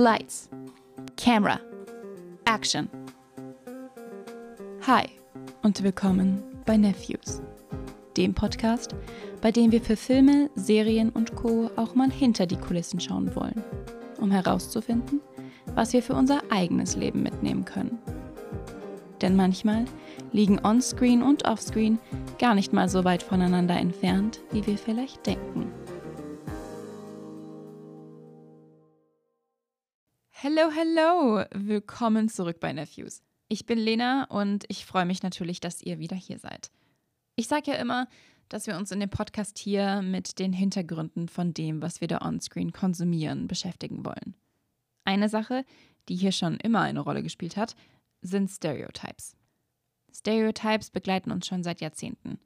Lights. Camera. Action. Hi und willkommen bei Nephews, dem Podcast, bei dem wir für Filme, Serien und Co. auch mal hinter die Kulissen schauen wollen, um herauszufinden, was wir für unser eigenes Leben mitnehmen können. Denn manchmal liegen Onscreen und Offscreen gar nicht mal so weit voneinander entfernt, wie wir vielleicht denken. Hello, hello! Willkommen zurück bei Nephews. Ich bin Lena und ich freue mich natürlich, dass ihr wieder hier seid. Ich sage ja immer, dass wir uns in dem Podcast hier mit den Hintergründen von dem, was wir da onscreen konsumieren, beschäftigen wollen. Eine Sache, die hier schon immer eine Rolle gespielt hat, sind Stereotypes. Stereotypes begleiten uns schon seit Jahrzehnten.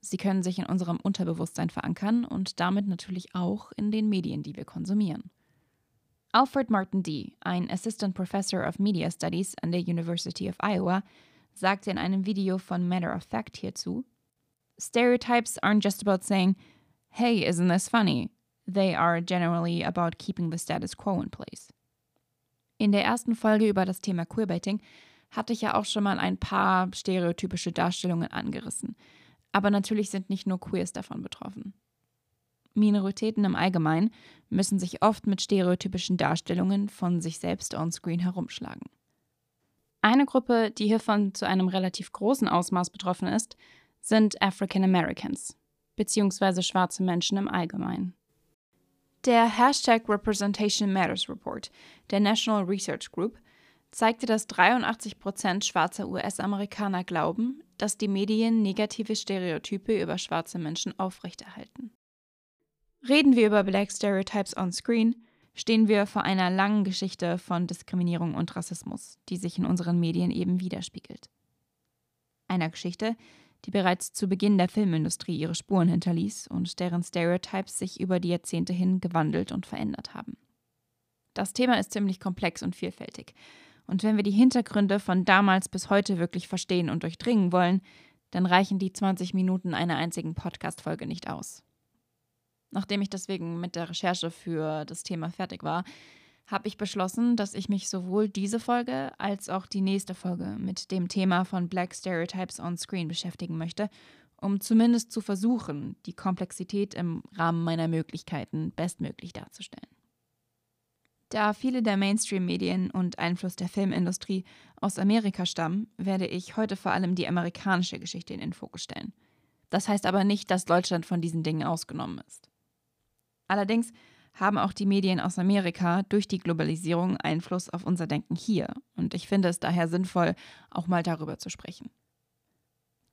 Sie können sich in unserem Unterbewusstsein verankern und damit natürlich auch in den Medien, die wir konsumieren. Alfred Martin Dee, ein Assistant Professor of Media Studies an der University of Iowa, sagte in einem Video von Matter of Fact hierzu: Stereotypes aren't just about saying, hey, isn't this funny? They are generally about keeping the status quo in place. In der ersten Folge über das Thema Queerbaiting hatte ich ja auch schon mal ein paar stereotypische Darstellungen angerissen. Aber natürlich sind nicht nur Queers davon betroffen. Minoritäten im Allgemeinen müssen sich oft mit stereotypischen Darstellungen von sich selbst onscreen herumschlagen. Eine Gruppe, die hiervon zu einem relativ großen Ausmaß betroffen ist, sind African Americans, beziehungsweise schwarze Menschen im Allgemeinen. Der Hashtag Representation Matters Report der National Research Group zeigte, dass 83 Prozent schwarzer US-Amerikaner glauben, dass die Medien negative Stereotype über schwarze Menschen aufrechterhalten. Reden wir über Black Stereotypes on Screen, stehen wir vor einer langen Geschichte von Diskriminierung und Rassismus, die sich in unseren Medien eben widerspiegelt. Einer Geschichte, die bereits zu Beginn der Filmindustrie ihre Spuren hinterließ und deren Stereotypes sich über die Jahrzehnte hin gewandelt und verändert haben. Das Thema ist ziemlich komplex und vielfältig. Und wenn wir die Hintergründe von damals bis heute wirklich verstehen und durchdringen wollen, dann reichen die 20 Minuten einer einzigen Podcast-Folge nicht aus. Nachdem ich deswegen mit der Recherche für das Thema fertig war, habe ich beschlossen, dass ich mich sowohl diese Folge als auch die nächste Folge mit dem Thema von Black Stereotypes on Screen beschäftigen möchte, um zumindest zu versuchen, die Komplexität im Rahmen meiner Möglichkeiten bestmöglich darzustellen. Da viele der Mainstream-Medien und Einfluss der Filmindustrie aus Amerika stammen, werde ich heute vor allem die amerikanische Geschichte in den Fokus stellen. Das heißt aber nicht, dass Deutschland von diesen Dingen ausgenommen ist. Allerdings haben auch die Medien aus Amerika durch die Globalisierung Einfluss auf unser Denken hier. Und ich finde es daher sinnvoll, auch mal darüber zu sprechen.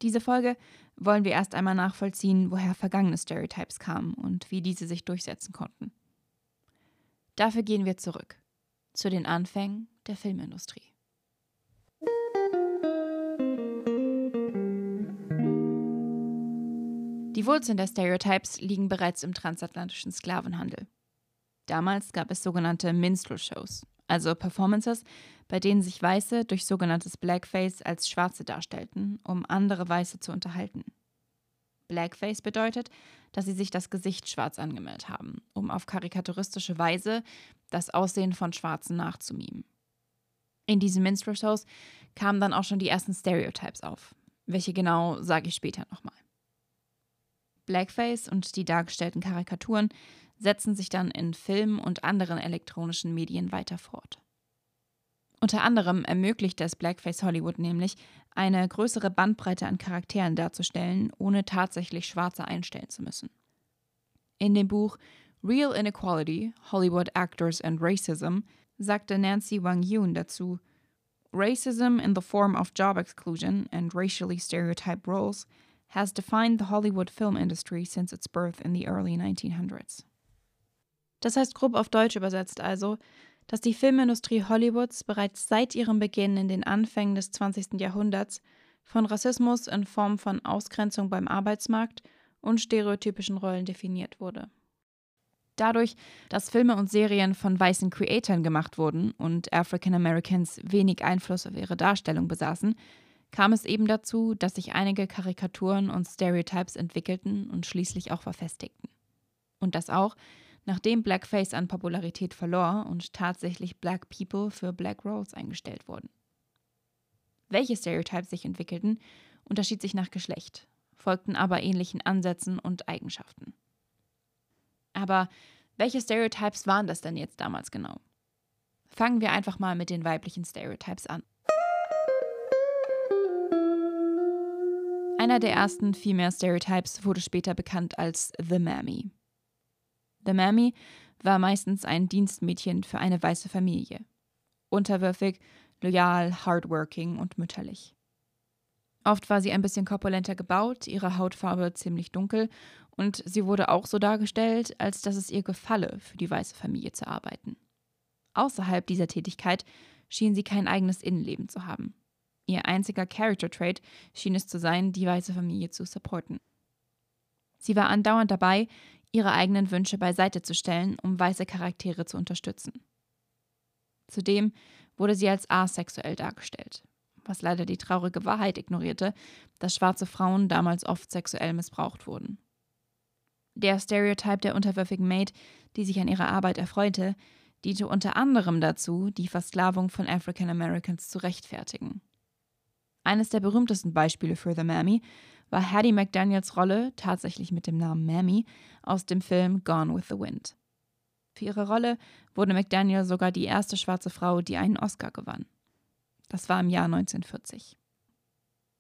Diese Folge wollen wir erst einmal nachvollziehen, woher vergangene Stereotypes kamen und wie diese sich durchsetzen konnten. Dafür gehen wir zurück zu den Anfängen der Filmindustrie. Die Wurzeln der Stereotypes liegen bereits im transatlantischen Sklavenhandel. Damals gab es sogenannte Minstrel-Shows, also Performances, bei denen sich Weiße durch sogenanntes Blackface als Schwarze darstellten, um andere Weiße zu unterhalten. Blackface bedeutet, dass sie sich das Gesicht schwarz angemalt haben, um auf karikaturistische Weise das Aussehen von Schwarzen nachzumimen. In diesen Minstrel-Shows kamen dann auch schon die ersten Stereotypes auf. Welche genau, sage ich später nochmal. Blackface und die dargestellten Karikaturen setzen sich dann in Filmen und anderen elektronischen Medien weiter fort. Unter anderem ermöglicht es Blackface Hollywood nämlich, eine größere Bandbreite an Charakteren darzustellen, ohne tatsächlich Schwarze einstellen zu müssen. In dem Buch Real Inequality, Hollywood Actors and Racism sagte Nancy Wang Yun dazu, Racism in the form of job exclusion and racially stereotyped roles has defined the Hollywood film industry since its birth in the early 1900s. Das heißt grob auf Deutsch übersetzt also, dass die Filmindustrie Hollywoods bereits seit ihrem Beginn in den Anfängen des 20. Jahrhunderts von Rassismus in Form von Ausgrenzung beim Arbeitsmarkt und stereotypischen Rollen definiert wurde. Dadurch, dass Filme und Serien von weißen Creatoren gemacht wurden und African Americans wenig Einfluss auf ihre Darstellung besaßen, kam es eben dazu, dass sich einige Karikaturen und Stereotypes entwickelten und schließlich auch verfestigten. Und das auch, nachdem Blackface an Popularität verlor und tatsächlich Black People für Black Roles eingestellt wurden. Welche Stereotypes sich entwickelten, unterschied sich nach Geschlecht, folgten aber ähnlichen Ansätzen und Eigenschaften. Aber welche Stereotypes waren das denn jetzt damals genau? Fangen wir einfach mal mit den weiblichen Stereotypes an. Einer der ersten Female Stereotypes wurde später bekannt als The Mammy. The Mammy war meistens ein Dienstmädchen für eine weiße Familie. Unterwürfig, loyal, hardworking und mütterlich. Oft war sie ein bisschen korpulenter gebaut, ihre Hautfarbe ziemlich dunkel und sie wurde auch so dargestellt, als dass es ihr gefalle, für die weiße Familie zu arbeiten. Außerhalb dieser Tätigkeit schien sie kein eigenes Innenleben zu haben. Ihr einziger Character-Trait schien es zu sein, die weiße Familie zu supporten. Sie war andauernd dabei, ihre eigenen Wünsche beiseite zu stellen, um weiße Charaktere zu unterstützen. Zudem wurde sie als asexuell dargestellt, was leider die traurige Wahrheit ignorierte, dass schwarze Frauen damals oft sexuell missbraucht wurden. Der Stereotype der unterwürfigen Maid, die sich an ihrer Arbeit erfreute, diente unter anderem dazu, die Versklavung von African Americans zu rechtfertigen. Eines der berühmtesten Beispiele für The Mammy war Hattie McDaniels Rolle, tatsächlich mit dem Namen Mammy, aus dem Film Gone with the Wind. Für ihre Rolle wurde McDaniel sogar die erste schwarze Frau, die einen Oscar gewann. Das war im Jahr 1940.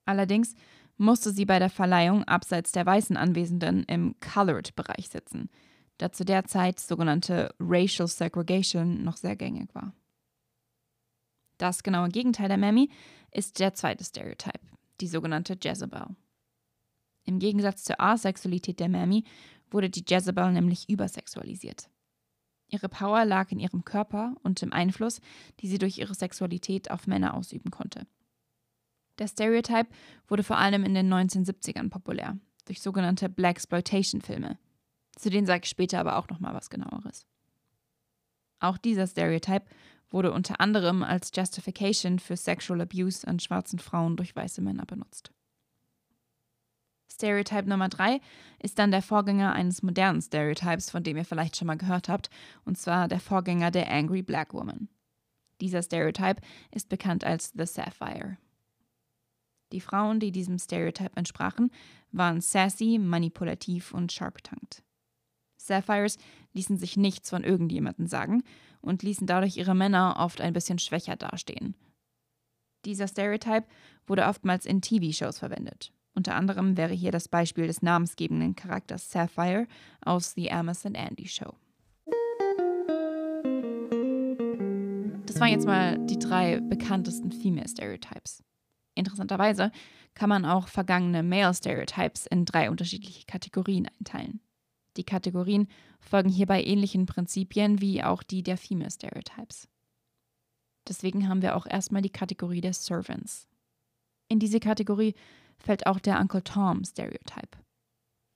Allerdings musste sie bei der Verleihung abseits der weißen Anwesenden im Colored-Bereich sitzen, da zu der Zeit sogenannte Racial Segregation noch sehr gängig war. Das genaue Gegenteil der Mammy ist der zweite Stereotype, die sogenannte Jezebel. Im Gegensatz zur Asexualität der Mammy wurde die Jezebel nämlich übersexualisiert. Ihre Power lag in ihrem Körper und im Einfluss, die sie durch ihre Sexualität auf Männer ausüben konnte. Der Stereotype wurde vor allem in den 1970ern populär, durch sogenannte Blaxploitation-Filme. Zu denen sage ich später aber auch noch mal was genaueres. Auch dieser Stereotype wurde unter anderem als Justification für Sexual Abuse an schwarzen Frauen durch weiße Männer benutzt. Stereotype Nummer drei ist dann der Vorgänger eines modernen Stereotypes, von dem ihr vielleicht schon mal gehört habt, und zwar der Vorgänger der Angry Black Woman. Dieser Stereotype ist bekannt als The Sapphire. Die Frauen, die diesem Stereotype entsprachen, waren sassy, manipulativ und sharp-tongued. Sapphires ließen sich nichts von irgendjemandem sagen und ließen dadurch ihre Männer oft ein bisschen schwächer dastehen. Dieser Stereotype wurde oftmals in TV-Shows verwendet. Unter anderem wäre hier das Beispiel des namensgebenden Charakters Sapphire aus The Amos and Andy Show. Das waren jetzt mal die drei bekanntesten Female Stereotypes. Interessanterweise kann man auch vergangene Male Stereotypes in drei unterschiedliche Kategorien einteilen. Die Kategorien folgen hierbei ähnlichen Prinzipien wie auch die der Female Stereotypes. Deswegen haben wir auch erstmal die Kategorie der Servants. In diese Kategorie fällt auch der Uncle Tom Stereotype.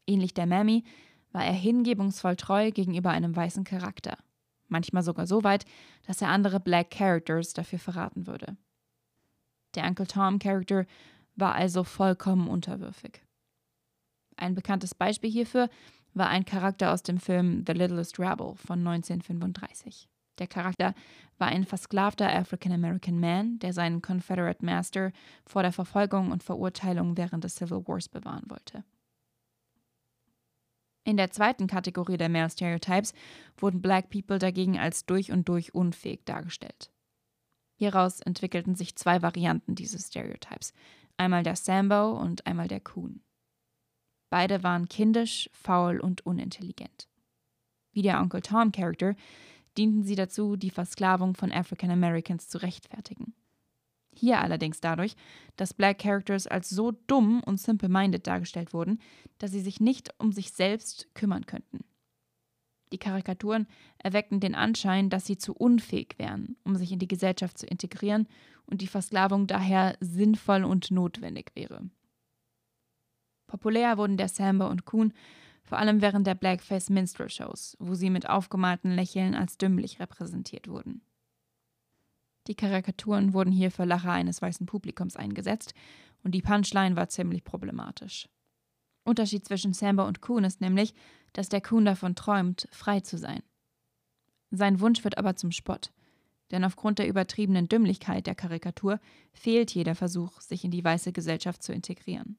Ähnlich der Mammy war er hingebungsvoll treu gegenüber einem weißen Charakter. Manchmal sogar so weit, dass er andere Black Characters dafür verraten würde. Der Uncle Tom Character war also vollkommen unterwürfig. Ein bekanntes Beispiel hierfür war ein Charakter aus dem Film The Littlest Rebel von 1935. Der Charakter war ein versklavter African American Man, der seinen Confederate Master vor der Verfolgung und Verurteilung während des Civil Wars bewahren wollte. In der zweiten Kategorie der Male Stereotypes wurden Black People dagegen als durch und durch unfähig dargestellt. Hieraus entwickelten sich zwei Varianten dieses Stereotypes, einmal der Sambo und einmal der Coon. Beide waren kindisch, faul und unintelligent. Wie der Uncle Tom Character dienten sie dazu, die Versklavung von African Americans zu rechtfertigen. Hier allerdings dadurch, dass Black Characters als so dumm und simple-minded dargestellt wurden, dass sie sich nicht um sich selbst kümmern könnten. Die Karikaturen erweckten den Anschein, dass sie zu unfähig wären, um sich in die Gesellschaft zu integrieren und die Versklavung daher sinnvoll und notwendig wäre. Populär wurden der Sambo und Kuhn vor allem während der Blackface Minstrel Shows, wo sie mit aufgemalten Lächeln als dümmlich repräsentiert wurden. Die Karikaturen wurden hier für Lacher eines weißen Publikums eingesetzt und die Punchline war ziemlich problematisch. Unterschied zwischen Samba und Kuhn ist nämlich, dass der Kuhn davon träumt, frei zu sein. Sein Wunsch wird aber zum Spott, denn aufgrund der übertriebenen Dümmlichkeit der Karikatur fehlt jeder Versuch, sich in die weiße Gesellschaft zu integrieren.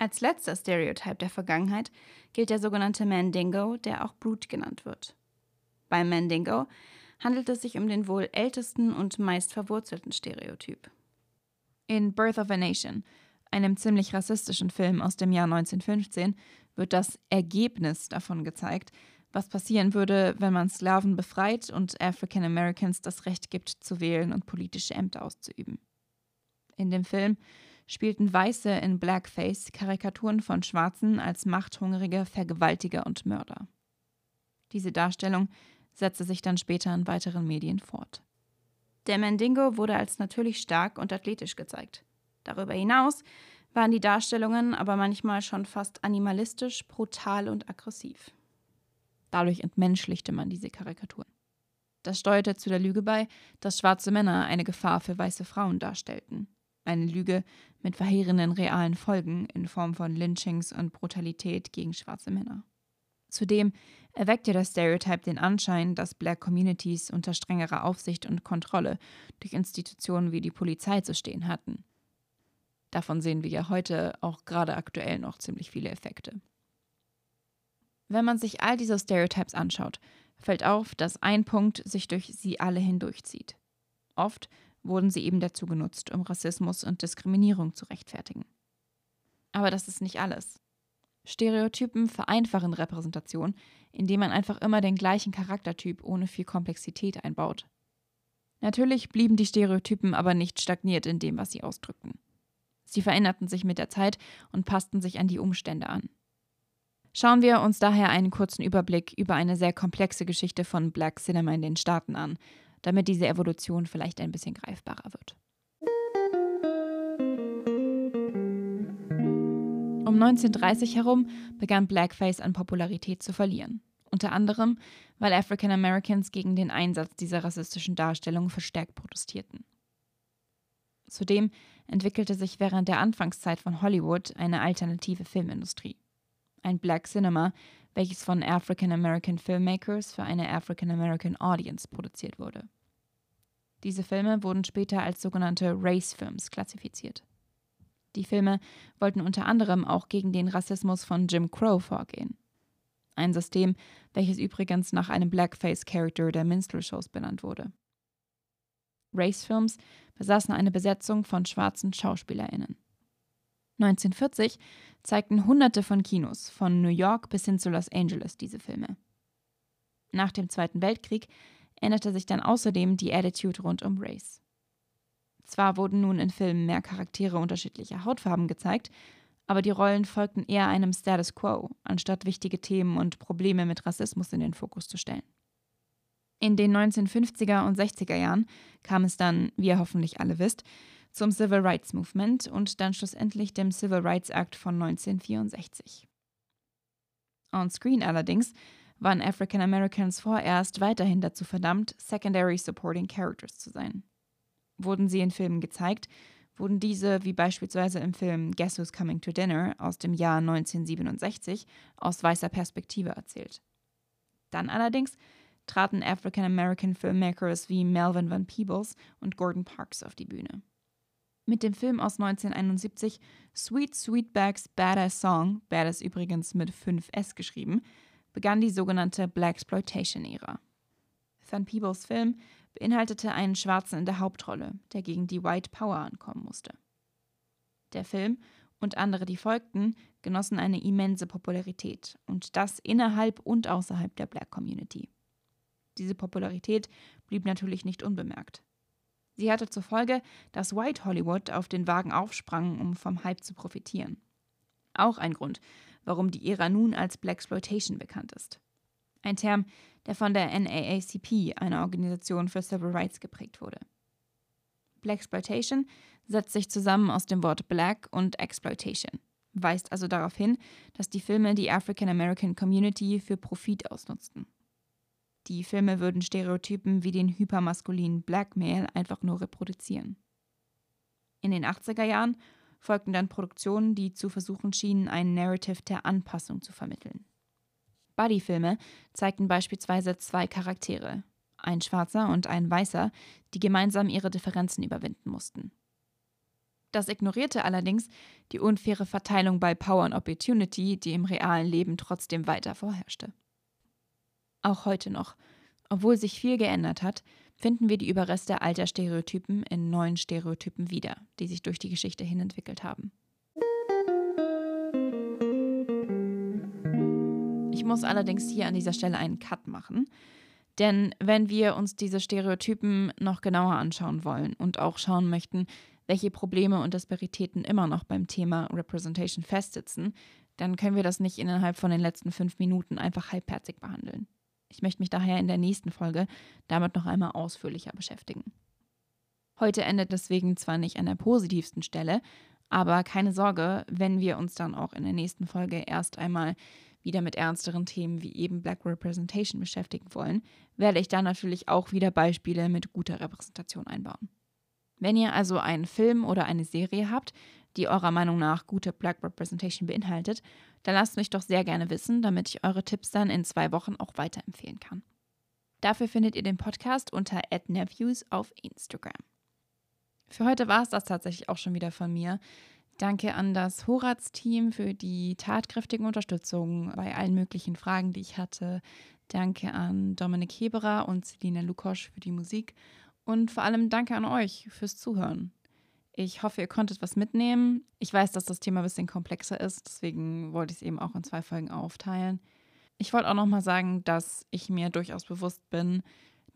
Als letzter Stereotype der Vergangenheit gilt der sogenannte Mandingo, der auch Brute genannt wird. Beim Mandingo handelt es sich um den wohl ältesten und meist verwurzelten Stereotyp. In Birth of a Nation, einem ziemlich rassistischen Film aus dem Jahr 1915, wird das Ergebnis davon gezeigt, was passieren würde, wenn man Sklaven befreit und African Americans das Recht gibt, zu wählen und politische Ämter auszuüben. In dem Film spielten Weiße in Blackface Karikaturen von Schwarzen als machthungrige Vergewaltiger und Mörder. Diese Darstellung setzte sich dann später in weiteren Medien fort. Der Mandingo wurde als natürlich stark und athletisch gezeigt. Darüber hinaus waren die Darstellungen aber manchmal schon fast animalistisch, brutal und aggressiv. Dadurch entmenschlichte man diese Karikaturen. Das steuerte zu der Lüge bei, dass schwarze Männer eine Gefahr für weiße Frauen darstellten. Eine Lüge mit verheerenden realen Folgen in Form von Lynchings und Brutalität gegen schwarze Männer. Zudem erweckte das Stereotype den Anschein, dass Black Communities unter strengerer Aufsicht und Kontrolle durch Institutionen wie die Polizei zu stehen hatten. Davon sehen wir ja heute auch gerade aktuell noch ziemlich viele Effekte. Wenn man sich all diese Stereotypes anschaut, fällt auf, dass ein Punkt sich durch sie alle hindurchzieht. Oft wurden sie eben dazu genutzt, um Rassismus und Diskriminierung zu rechtfertigen. Aber das ist nicht alles. Stereotypen vereinfachen Repräsentation, indem man einfach immer den gleichen Charaktertyp ohne viel Komplexität einbaut. Natürlich blieben die Stereotypen aber nicht stagniert in dem, was sie ausdrückten. Sie veränderten sich mit der Zeit und passten sich an die Umstände an. Schauen wir uns daher einen kurzen Überblick über eine sehr komplexe Geschichte von Black Cinema in den Staaten an, damit diese Evolution vielleicht ein bisschen greifbarer wird. Um 1930 herum begann Blackface an Popularität zu verlieren. Unter anderem, weil African Americans gegen den Einsatz dieser rassistischen Darstellung verstärkt protestierten. Zudem entwickelte sich während der Anfangszeit von Hollywood eine alternative Filmindustrie ein Black Cinema, welches von African American Filmmakers für eine African American Audience produziert wurde. Diese Filme wurden später als sogenannte Race Films klassifiziert. Die Filme wollten unter anderem auch gegen den Rassismus von Jim Crow vorgehen. Ein System, welches übrigens nach einem Blackface-Character der Minstrel-Shows benannt wurde. Race-Films besaßen eine Besetzung von schwarzen SchauspielerInnen. 1940 zeigten Hunderte von Kinos, von New York bis hin zu Los Angeles, diese Filme. Nach dem Zweiten Weltkrieg änderte sich dann außerdem die Attitude rund um Race. Zwar wurden nun in Filmen mehr Charaktere unterschiedlicher Hautfarben gezeigt, aber die Rollen folgten eher einem Status quo, anstatt wichtige Themen und Probleme mit Rassismus in den Fokus zu stellen. In den 1950er und 60er Jahren kam es dann, wie ihr hoffentlich alle wisst, zum Civil Rights Movement und dann schlussendlich dem Civil Rights Act von 1964. On-screen allerdings waren African Americans vorerst weiterhin dazu verdammt, Secondary Supporting Characters zu sein. Wurden sie in Filmen gezeigt, wurden diese, wie beispielsweise im Film Guess Who's Coming to Dinner aus dem Jahr 1967, aus weißer Perspektive erzählt. Dann allerdings traten African American Filmmakers wie Melvin Van Peebles und Gordon Parks auf die Bühne. Mit dem Film aus 1971 Sweet Sweetbags Badass Song, Badass übrigens mit 5S geschrieben, begann die sogenannte Blaxploitation-Ära. Van Peebles Film beinhaltete einen Schwarzen in der Hauptrolle, der gegen die White Power ankommen musste. Der Film und andere, die folgten, genossen eine immense Popularität und das innerhalb und außerhalb der Black Community. Diese Popularität blieb natürlich nicht unbemerkt. Sie hatte zur Folge, dass White Hollywood auf den Wagen aufsprang, um vom Hype zu profitieren. Auch ein Grund, warum die Ära nun als Blaxploitation bekannt ist. Ein Term, der von der NAACP, einer Organisation für Civil Rights, geprägt wurde. Blaxploitation setzt sich zusammen aus dem Wort Black und Exploitation, weist also darauf hin, dass die Filme die African American Community für Profit ausnutzten. Die Filme würden Stereotypen wie den hypermaskulinen Black Male einfach nur reproduzieren. In den 80er Jahren folgten dann Produktionen, die zu versuchen schienen, ein Narrative der Anpassung zu vermitteln. Buddy-Filme zeigten beispielsweise zwei Charaktere, ein Schwarzer und ein Weißer, die gemeinsam ihre Differenzen überwinden mussten. Das ignorierte allerdings die unfaire Verteilung bei Power und Opportunity, die im realen Leben trotzdem weiter vorherrschte. Auch heute noch, obwohl sich viel geändert hat, finden wir die Überreste alter Stereotypen in neuen Stereotypen wieder, die sich durch die Geschichte hin entwickelt haben. Ich muss allerdings hier an dieser Stelle einen Cut machen, denn wenn wir uns diese Stereotypen noch genauer anschauen wollen und auch schauen möchten, welche Probleme und Disparitäten immer noch beim Thema Representation festsitzen, dann können wir das nicht innerhalb von den letzten fünf Minuten einfach halbherzig behandeln. Ich möchte mich daher in der nächsten Folge damit noch einmal ausführlicher beschäftigen. Heute endet deswegen zwar nicht an der positivsten Stelle, aber keine Sorge, wenn wir uns dann auch in der nächsten Folge erst einmal wieder mit ernsteren Themen wie eben Black Representation beschäftigen wollen, werde ich da natürlich auch wieder Beispiele mit guter Repräsentation einbauen. Wenn ihr also einen Film oder eine Serie habt, die eurer Meinung nach gute Black Representation beinhaltet, dann lasst mich doch sehr gerne wissen, damit ich eure Tipps dann in zwei Wochen auch weiterempfehlen kann. Dafür findet ihr den Podcast unter @nephews auf Instagram. Für heute war es das tatsächlich auch schon wieder von mir. Danke an das Horaz-Team für die tatkräftige Unterstützung bei allen möglichen Fragen, die ich hatte. Danke an Dominik Heberer und Selina Lukosch für die Musik. Und vor allem danke an euch fürs Zuhören. Ich hoffe, ihr konntet was mitnehmen. Ich weiß, dass das Thema ein bisschen komplexer ist, deswegen wollte ich es eben auch in zwei Folgen aufteilen. Ich wollte auch nochmal sagen, dass ich mir durchaus bewusst bin,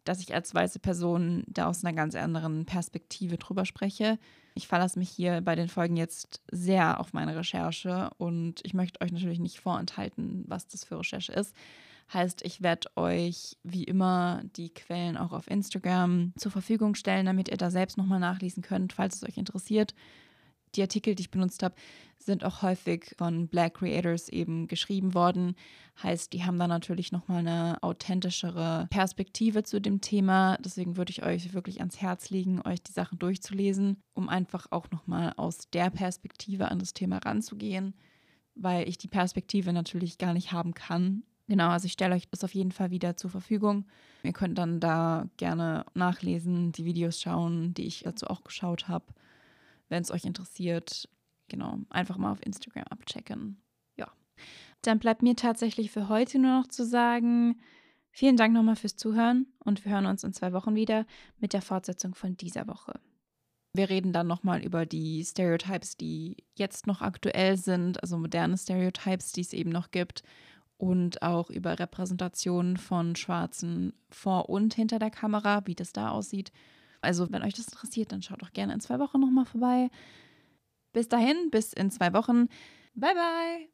dass ich als weiße Person da aus einer ganz anderen Perspektive drüber spreche. Ich verlasse mich hier bei den Folgen jetzt sehr auf meine Recherche und ich möchte euch natürlich nicht vorenthalten, was das für Recherche ist. Heißt, ich werde euch wie immer die Quellen auch auf Instagram zur Verfügung stellen, damit ihr da selbst nochmal nachlesen könnt, falls es euch interessiert. Die Artikel, die ich benutzt habe, sind auch häufig von Black Creators eben geschrieben worden. Heißt, die haben da natürlich nochmal eine authentischere Perspektive zu dem Thema. Deswegen würde ich euch wirklich ans Herz legen, euch die Sachen durchzulesen, um einfach auch nochmal aus der Perspektive an das Thema ranzugehen, weil ich die Perspektive natürlich gar nicht haben kann Genau, also ich stelle euch das auf jeden Fall wieder zur Verfügung. Ihr könnt dann da gerne nachlesen, die Videos schauen, die ich dazu auch geschaut habe. Wenn es euch interessiert, genau, einfach mal auf Instagram abchecken. Ja. Dann bleibt mir tatsächlich für heute nur noch zu sagen, vielen Dank nochmal fürs Zuhören und wir hören uns in zwei Wochen wieder mit der Fortsetzung von dieser Woche. Wir reden dann nochmal über die Stereotypes, die jetzt noch aktuell sind, also moderne Stereotypes, die es eben noch gibt und auch über Repräsentationen von Schwarzen vor und hinter der Kamera, wie das da aussieht. Also, wenn euch das interessiert, dann schaut doch gerne in zwei Wochen nochmal vorbei. Bis dahin, bis in zwei Wochen. Bye, bye.